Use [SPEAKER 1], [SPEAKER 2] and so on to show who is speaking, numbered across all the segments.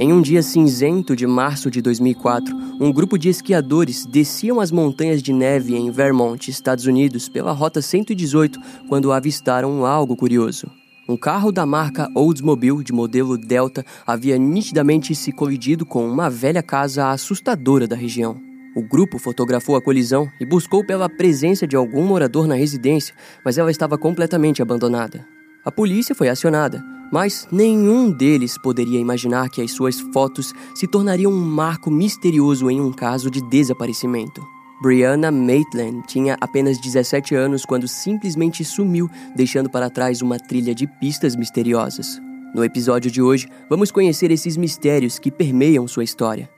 [SPEAKER 1] Em um dia cinzento de março de 2004, um grupo de esquiadores desciam as montanhas de neve em Vermont, Estados Unidos, pela Rota 118 quando avistaram algo curioso. Um carro da marca Oldsmobile de modelo Delta havia nitidamente se colidido com uma velha casa assustadora da região. O grupo fotografou a colisão e buscou pela presença de algum morador na residência, mas ela estava completamente abandonada. A polícia foi acionada, mas nenhum deles poderia imaginar que as suas fotos se tornariam um marco misterioso em um caso de desaparecimento. Brianna Maitland tinha apenas 17 anos quando simplesmente sumiu, deixando para trás uma trilha de pistas misteriosas. No episódio de hoje, vamos conhecer esses mistérios que permeiam sua história.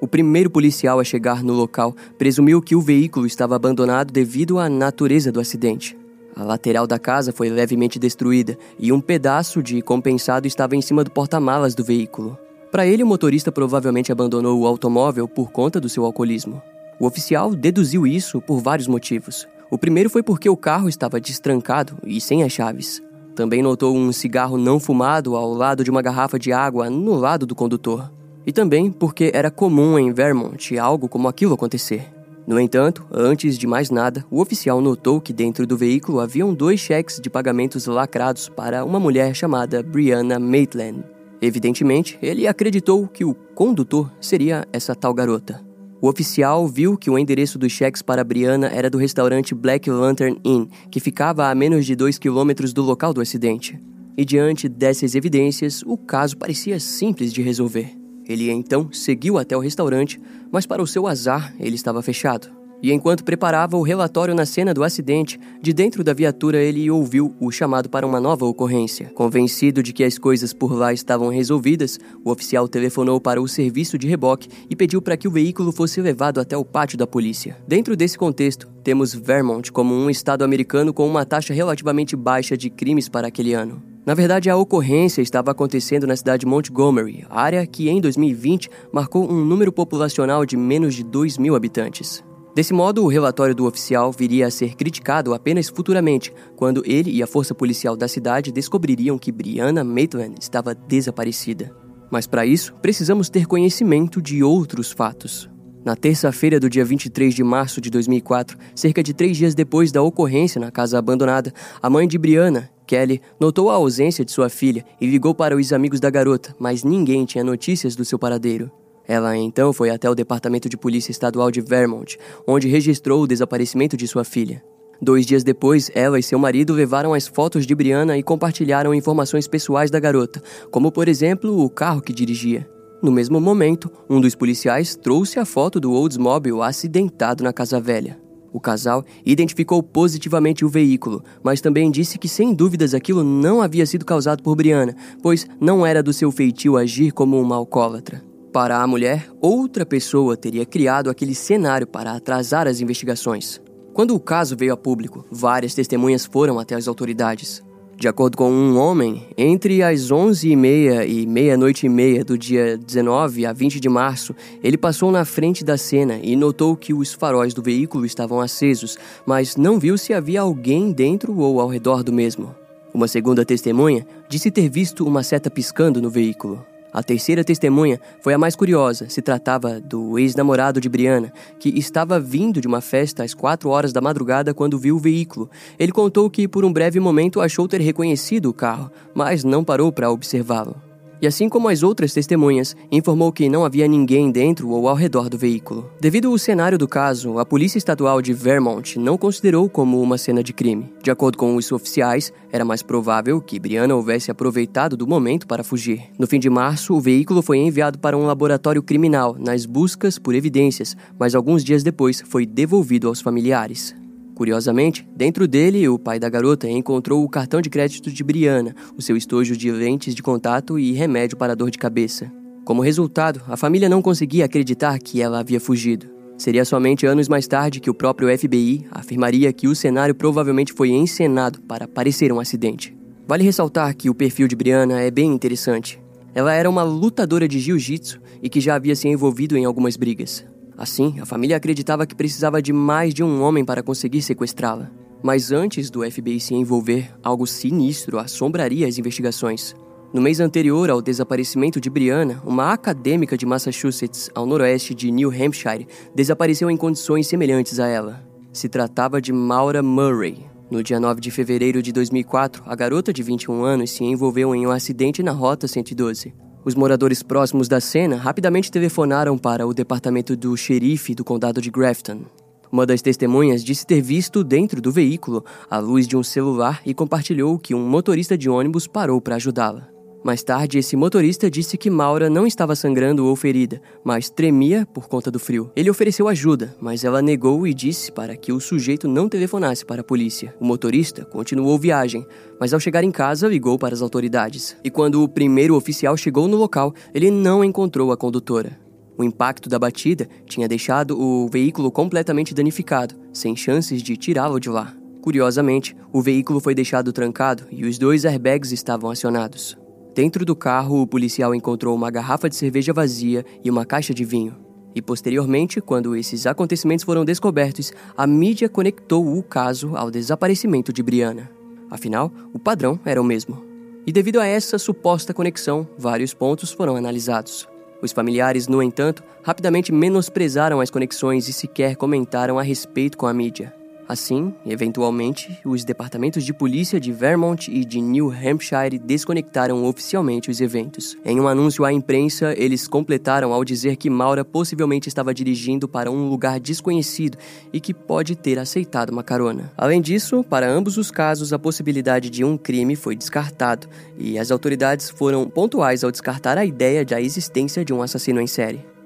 [SPEAKER 1] O primeiro policial a chegar no local presumiu que o veículo estava abandonado devido à natureza do acidente. A lateral da casa foi levemente destruída e um pedaço de compensado estava em cima do porta-malas do veículo. Para ele, o motorista provavelmente abandonou o automóvel por conta do seu alcoolismo. O oficial deduziu isso por vários motivos. O primeiro foi porque o carro estava destrancado e sem as chaves. Também notou um cigarro não fumado ao lado de uma garrafa de água no lado do condutor e também porque era comum em Vermont algo como aquilo acontecer. No entanto, antes de mais nada, o oficial notou que dentro do veículo haviam dois cheques de pagamentos lacrados para uma mulher chamada Brianna Maitland. Evidentemente, ele acreditou que o condutor seria essa tal garota. O oficial viu que o endereço dos cheques para Brianna era do restaurante Black Lantern Inn, que ficava a menos de 2 quilômetros do local do acidente. E diante dessas evidências, o caso parecia simples de resolver. Ele então seguiu até o restaurante, mas para o seu azar, ele estava fechado. E enquanto preparava o relatório na cena do acidente, de dentro da viatura ele ouviu o chamado para uma nova ocorrência. Convencido de que as coisas por lá estavam resolvidas, o oficial telefonou para o serviço de reboque e pediu para que o veículo fosse levado até o pátio da polícia. Dentro desse contexto, temos Vermont como um estado americano com uma taxa relativamente baixa de crimes para aquele ano. Na verdade, a ocorrência estava acontecendo na cidade de Montgomery, área que em 2020 marcou um número populacional de menos de 2 mil habitantes. Desse modo, o relatório do oficial viria a ser criticado apenas futuramente, quando ele e a força policial da cidade descobririam que Brianna Maitland estava desaparecida. Mas para isso, precisamos ter conhecimento de outros fatos. Na terça-feira do dia 23 de março de 2004, cerca de três dias depois da ocorrência na casa abandonada, a mãe de Brianna, Kelly notou a ausência de sua filha e ligou para os amigos da garota, mas ninguém tinha notícias do seu paradeiro. Ela então foi até o Departamento de Polícia Estadual de Vermont, onde registrou o desaparecimento de sua filha. Dois dias depois, ela e seu marido levaram as fotos de Brianna e compartilharam informações pessoais da garota, como por exemplo o carro que dirigia. No mesmo momento, um dos policiais trouxe a foto do Oldsmobile acidentado na Casa Velha. O casal identificou positivamente o veículo, mas também disse que sem dúvidas aquilo não havia sido causado por Brianna, pois não era do seu feitio agir como uma alcoólatra. Para a mulher, outra pessoa teria criado aquele cenário para atrasar as investigações. Quando o caso veio a público, várias testemunhas foram até as autoridades. De acordo com um homem, entre as 11h30 e meia-noite e meia do dia 19 a 20 de março, ele passou na frente da cena e notou que os faróis do veículo estavam acesos, mas não viu se havia alguém dentro ou ao redor do mesmo. Uma segunda testemunha disse ter visto uma seta piscando no veículo. A terceira testemunha foi a mais curiosa. Se tratava do ex-namorado de Brianna, que estava vindo de uma festa às quatro horas da madrugada quando viu o veículo. Ele contou que, por um breve momento, achou ter reconhecido o carro, mas não parou para observá-lo e assim como as outras testemunhas, informou que não havia ninguém dentro ou ao redor do veículo. Devido ao cenário do caso, a Polícia Estadual de Vermont não considerou como uma cena de crime. De acordo com os oficiais, era mais provável que Brianna houvesse aproveitado do momento para fugir. No fim de março, o veículo foi enviado para um laboratório criminal nas buscas por evidências, mas alguns dias depois foi devolvido aos familiares. Curiosamente, dentro dele, o pai da garota encontrou o cartão de crédito de Brianna, o seu estojo de lentes de contato e remédio para dor de cabeça. Como resultado, a família não conseguia acreditar que ela havia fugido. Seria somente anos mais tarde que o próprio FBI afirmaria que o cenário provavelmente foi encenado para parecer um acidente. Vale ressaltar que o perfil de Brianna é bem interessante. Ela era uma lutadora de jiu-jitsu e que já havia se envolvido em algumas brigas. Assim, a família acreditava que precisava de mais de um homem para conseguir sequestrá-la. Mas antes do FBI se envolver, algo sinistro assombraria as investigações. No mês anterior ao desaparecimento de Brianna, uma acadêmica de Massachusetts, ao noroeste de New Hampshire, desapareceu em condições semelhantes a ela. Se tratava de Maura Murray. No dia 9 de fevereiro de 2004, a garota de 21 anos se envolveu em um acidente na Rota 112. Os moradores próximos da cena rapidamente telefonaram para o departamento do xerife do condado de Grafton. Uma das testemunhas disse ter visto dentro do veículo a luz de um celular e compartilhou que um motorista de ônibus parou para ajudá-la. Mais tarde, esse motorista disse que Maura não estava sangrando ou ferida, mas tremia por conta do frio. Ele ofereceu ajuda, mas ela negou e disse para que o sujeito não telefonasse para a polícia. O motorista continuou viagem, mas ao chegar em casa ligou para as autoridades. E quando o primeiro oficial chegou no local, ele não encontrou a condutora. O impacto da batida tinha deixado o veículo completamente danificado, sem chances de tirá-lo de lá. Curiosamente, o veículo foi deixado trancado e os dois airbags estavam acionados. Dentro do carro, o policial encontrou uma garrafa de cerveja vazia e uma caixa de vinho. E posteriormente, quando esses acontecimentos foram descobertos, a mídia conectou o caso ao desaparecimento de Brianna. Afinal, o padrão era o mesmo. E devido a essa suposta conexão, vários pontos foram analisados. Os familiares, no entanto, rapidamente menosprezaram as conexões e sequer comentaram a respeito com a mídia. Assim, eventualmente, os departamentos de polícia de Vermont e de New Hampshire desconectaram oficialmente os eventos. Em um anúncio à imprensa, eles completaram ao dizer que Maura possivelmente estava dirigindo para um lugar desconhecido e que pode ter aceitado uma carona. Além disso, para ambos os casos, a possibilidade de um crime foi descartado e as autoridades foram pontuais ao descartar a ideia da existência de um assassino em série.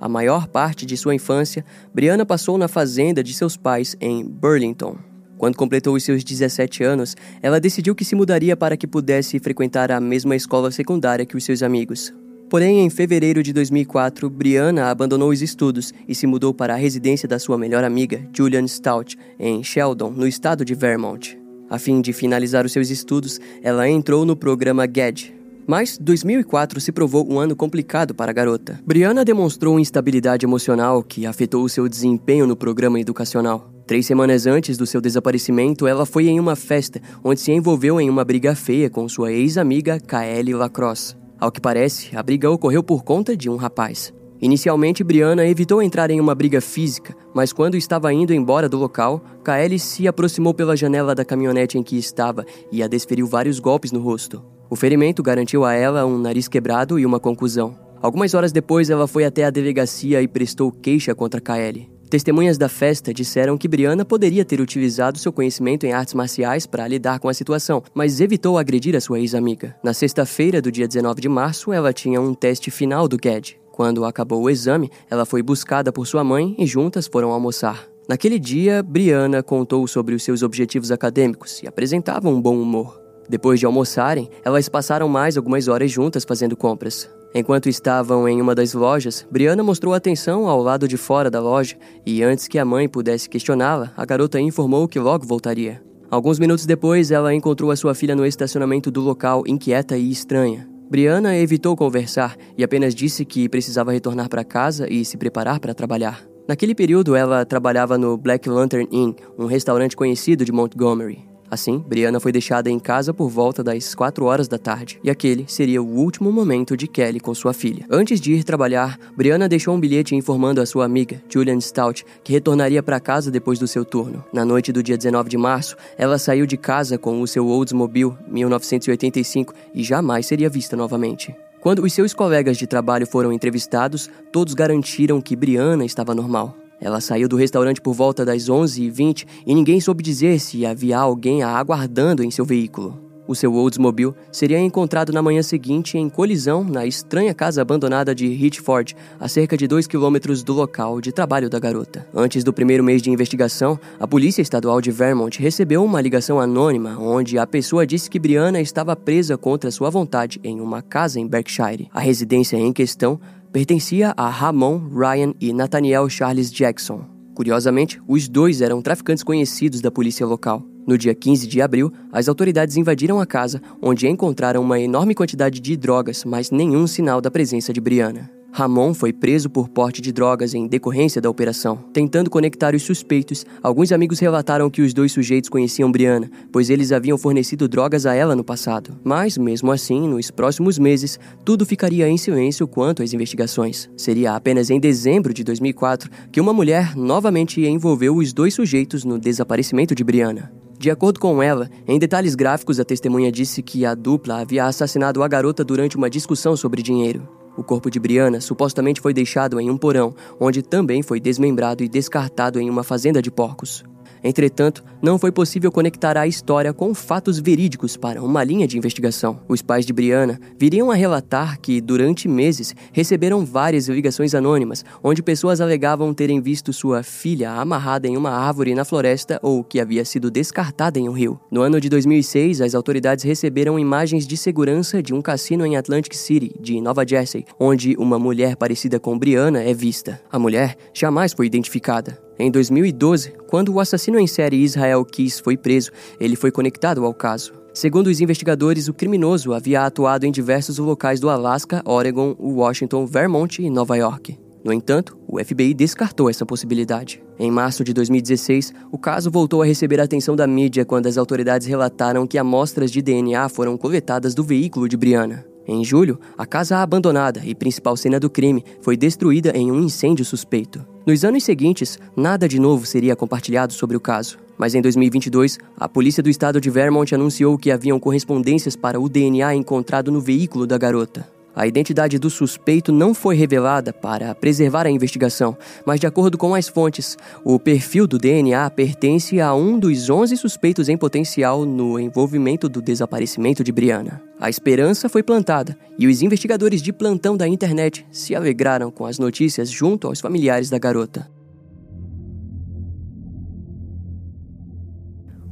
[SPEAKER 1] A maior parte de sua infância, Brianna passou na fazenda de seus pais em Burlington. Quando completou os seus 17 anos, ela decidiu que se mudaria para que pudesse frequentar a mesma escola secundária que os seus amigos. Porém, em fevereiro de 2004, Brianna abandonou os estudos e se mudou para a residência da sua melhor amiga, Julian Stout, em Sheldon, no estado de Vermont. A fim de finalizar os seus estudos, ela entrou no programa GED, mas 2004 se provou um ano complicado para a garota. Brianna demonstrou instabilidade emocional que afetou seu desempenho no programa educacional. Três semanas antes do seu desaparecimento, ela foi em uma festa onde se envolveu em uma briga feia com sua ex-amiga Kaeli Lacrosse. Ao que parece, a briga ocorreu por conta de um rapaz. Inicialmente, Brianna evitou entrar em uma briga física, mas quando estava indo embora do local, Kaeli se aproximou pela janela da caminhonete em que estava e a desferiu vários golpes no rosto. O ferimento garantiu a ela um nariz quebrado e uma conclusão. Algumas horas depois, ela foi até a delegacia e prestou queixa contra Kaeli. Testemunhas da festa disseram que Brianna poderia ter utilizado seu conhecimento em artes marciais para lidar com a situação, mas evitou agredir a sua ex-amiga. Na sexta-feira do dia 19 de março, ela tinha um teste final do GED. Quando acabou o exame, ela foi buscada por sua mãe e juntas foram almoçar. Naquele dia, Brianna contou sobre os seus objetivos acadêmicos e apresentava um bom humor. Depois de almoçarem, elas passaram mais algumas horas juntas fazendo compras. Enquanto estavam em uma das lojas, Brianna mostrou atenção ao lado de fora da loja e, antes que a mãe pudesse questioná-la, a garota informou que logo voltaria. Alguns minutos depois, ela encontrou a sua filha no estacionamento do local, inquieta e estranha. Brianna evitou conversar e apenas disse que precisava retornar para casa e se preparar para trabalhar. Naquele período, ela trabalhava no Black Lantern Inn, um restaurante conhecido de Montgomery. Assim, Brianna foi deixada em casa por volta das 4 horas da tarde, e aquele seria o último momento de Kelly com sua filha. Antes de ir trabalhar, Brianna deixou um bilhete informando a sua amiga, Julian Stout, que retornaria para casa depois do seu turno. Na noite do dia 19 de março, ela saiu de casa com o seu Oldsmobile 1985 e jamais seria vista novamente. Quando os seus colegas de trabalho foram entrevistados, todos garantiram que Brianna estava normal. Ela saiu do restaurante por volta das 11h20 e ninguém soube dizer se havia alguém a aguardando em seu veículo. O seu Oldsmobile seria encontrado na manhã seguinte em colisão na estranha casa abandonada de Hitchford, a cerca de 2 quilômetros do local de trabalho da garota. Antes do primeiro mês de investigação, a Polícia Estadual de Vermont recebeu uma ligação anônima onde a pessoa disse que Brianna estava presa contra sua vontade em uma casa em Berkshire. A residência em questão pertencia a Ramon Ryan e Nathaniel Charles Jackson. Curiosamente, os dois eram traficantes conhecidos da polícia local. No dia 15 de abril, as autoridades invadiram a casa, onde encontraram uma enorme quantidade de drogas, mas nenhum sinal da presença de Brianna. Ramon foi preso por porte de drogas em decorrência da operação. Tentando conectar os suspeitos, alguns amigos relataram que os dois sujeitos conheciam Brianna, pois eles haviam fornecido drogas a ela no passado. Mas, mesmo assim, nos próximos meses, tudo ficaria em silêncio quanto às investigações. Seria apenas em dezembro de 2004 que uma mulher novamente envolveu os dois sujeitos no desaparecimento de Brianna. De acordo com ela, em detalhes gráficos, a testemunha disse que a dupla havia assassinado a garota durante uma discussão sobre dinheiro. O corpo de Brianna supostamente foi deixado em um porão, onde também foi desmembrado e descartado em uma fazenda de porcos. Entretanto, não foi possível conectar a história com fatos verídicos para uma linha de investigação. Os pais de Brianna viriam a relatar que, durante meses, receberam várias ligações anônimas, onde pessoas alegavam terem visto sua filha amarrada em uma árvore na floresta ou que havia sido descartada em um rio. No ano de 2006, as autoridades receberam imagens de segurança de um cassino em Atlantic City, de Nova Jersey, onde uma mulher parecida com Brianna é vista. A mulher jamais foi identificada. Em 2012, quando o assassino em série Israel Keys foi preso, ele foi conectado ao caso. Segundo os investigadores, o criminoso havia atuado em diversos locais do Alasca, Oregon, Washington, Vermont e Nova York. No entanto, o FBI descartou essa possibilidade. Em março de 2016, o caso voltou a receber a atenção da mídia quando as autoridades relataram que amostras de DNA foram coletadas do veículo de Brianna. Em julho, a casa abandonada e principal cena do crime foi destruída em um incêndio suspeito. Nos anos seguintes, nada de novo seria compartilhado sobre o caso. Mas em 2022, a polícia do estado de Vermont anunciou que haviam correspondências para o DNA encontrado no veículo da garota. A identidade do suspeito não foi revelada para preservar a investigação, mas de acordo com as fontes, o perfil do DNA pertence a um dos 11 suspeitos em potencial no envolvimento do desaparecimento de Brianna. A esperança foi plantada e os investigadores de plantão da internet se alegraram com as notícias junto aos familiares da garota.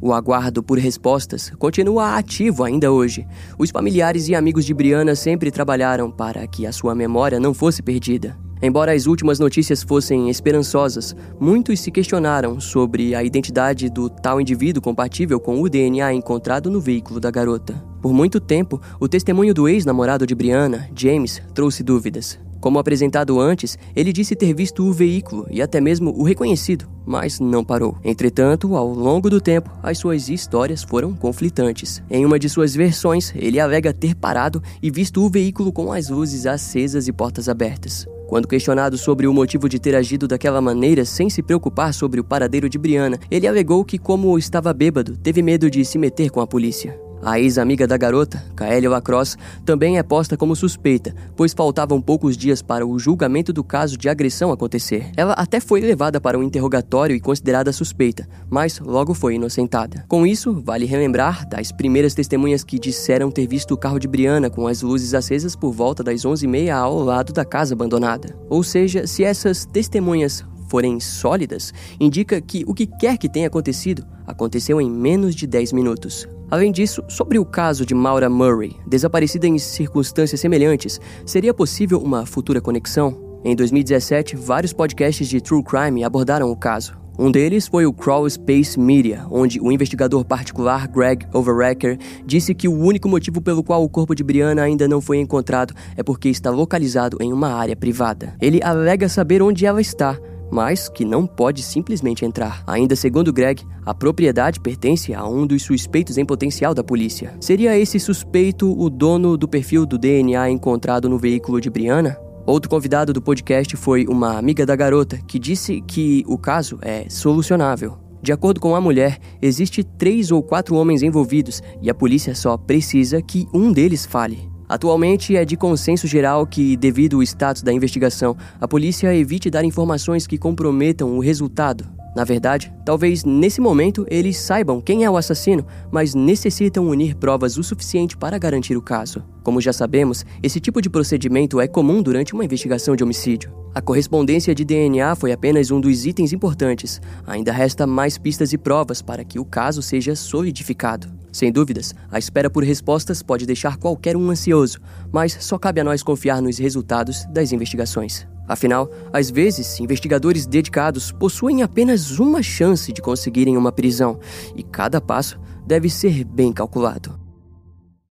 [SPEAKER 1] O aguardo por respostas continua ativo ainda hoje. Os familiares e amigos de Brianna sempre trabalharam para que a sua memória não fosse perdida. Embora as últimas notícias fossem esperançosas, muitos se questionaram sobre a identidade do tal indivíduo compatível com o DNA encontrado no veículo da garota. Por muito tempo, o testemunho do ex-namorado de Brianna, James, trouxe dúvidas. Como apresentado antes, ele disse ter visto o veículo e até mesmo o reconhecido, mas não parou. Entretanto, ao longo do tempo, as suas histórias foram conflitantes. Em uma de suas versões, ele alega ter parado e visto o veículo com as luzes acesas e portas abertas. Quando questionado sobre o motivo de ter agido daquela maneira sem se preocupar sobre o paradeiro de Brianna, ele alegou que, como estava bêbado, teve medo de se meter com a polícia. A ex-amiga da garota, Kaelia Lacrosse, também é posta como suspeita, pois faltavam poucos dias para o julgamento do caso de agressão acontecer. Ela até foi levada para um interrogatório e considerada suspeita, mas logo foi inocentada. Com isso, vale relembrar das primeiras testemunhas que disseram ter visto o carro de Brianna com as luzes acesas por volta das 11h30 ao lado da casa abandonada. Ou seja, se essas testemunhas forem sólidas, indica que o que quer que tenha acontecido aconteceu em menos de 10 minutos. Além disso, sobre o caso de Maura Murray, desaparecida em circunstâncias semelhantes, seria possível uma futura conexão? Em 2017, vários podcasts de true crime abordaram o caso. Um deles foi o Crawl Space Media, onde o investigador particular Greg Overrecker disse que o único motivo pelo qual o corpo de Brianna ainda não foi encontrado é porque está localizado em uma área privada. Ele alega saber onde ela está, mas que não pode simplesmente entrar. Ainda segundo Greg, a propriedade pertence a um dos suspeitos em potencial da polícia. Seria esse suspeito o dono do perfil do DNA encontrado no veículo de Brianna? Outro convidado do podcast foi uma amiga da garota que disse que o caso é solucionável. De acordo com a mulher, existe três ou quatro homens envolvidos e a polícia só precisa que um deles fale. Atualmente é de consenso geral que, devido ao status da investigação, a polícia evite dar informações que comprometam o resultado. Na verdade, talvez nesse momento eles saibam quem é o assassino, mas necessitam unir provas o suficiente para garantir o caso. Como já sabemos, esse tipo de procedimento é comum durante uma investigação de homicídio. A correspondência de DNA foi apenas um dos itens importantes. Ainda resta mais pistas e provas para que o caso seja solidificado. Sem dúvidas, a espera por respostas pode deixar qualquer um ansioso, mas só cabe a nós confiar nos resultados das investigações. Afinal, às vezes, investigadores dedicados possuem apenas uma chance de conseguirem uma prisão, e cada passo deve ser bem calculado.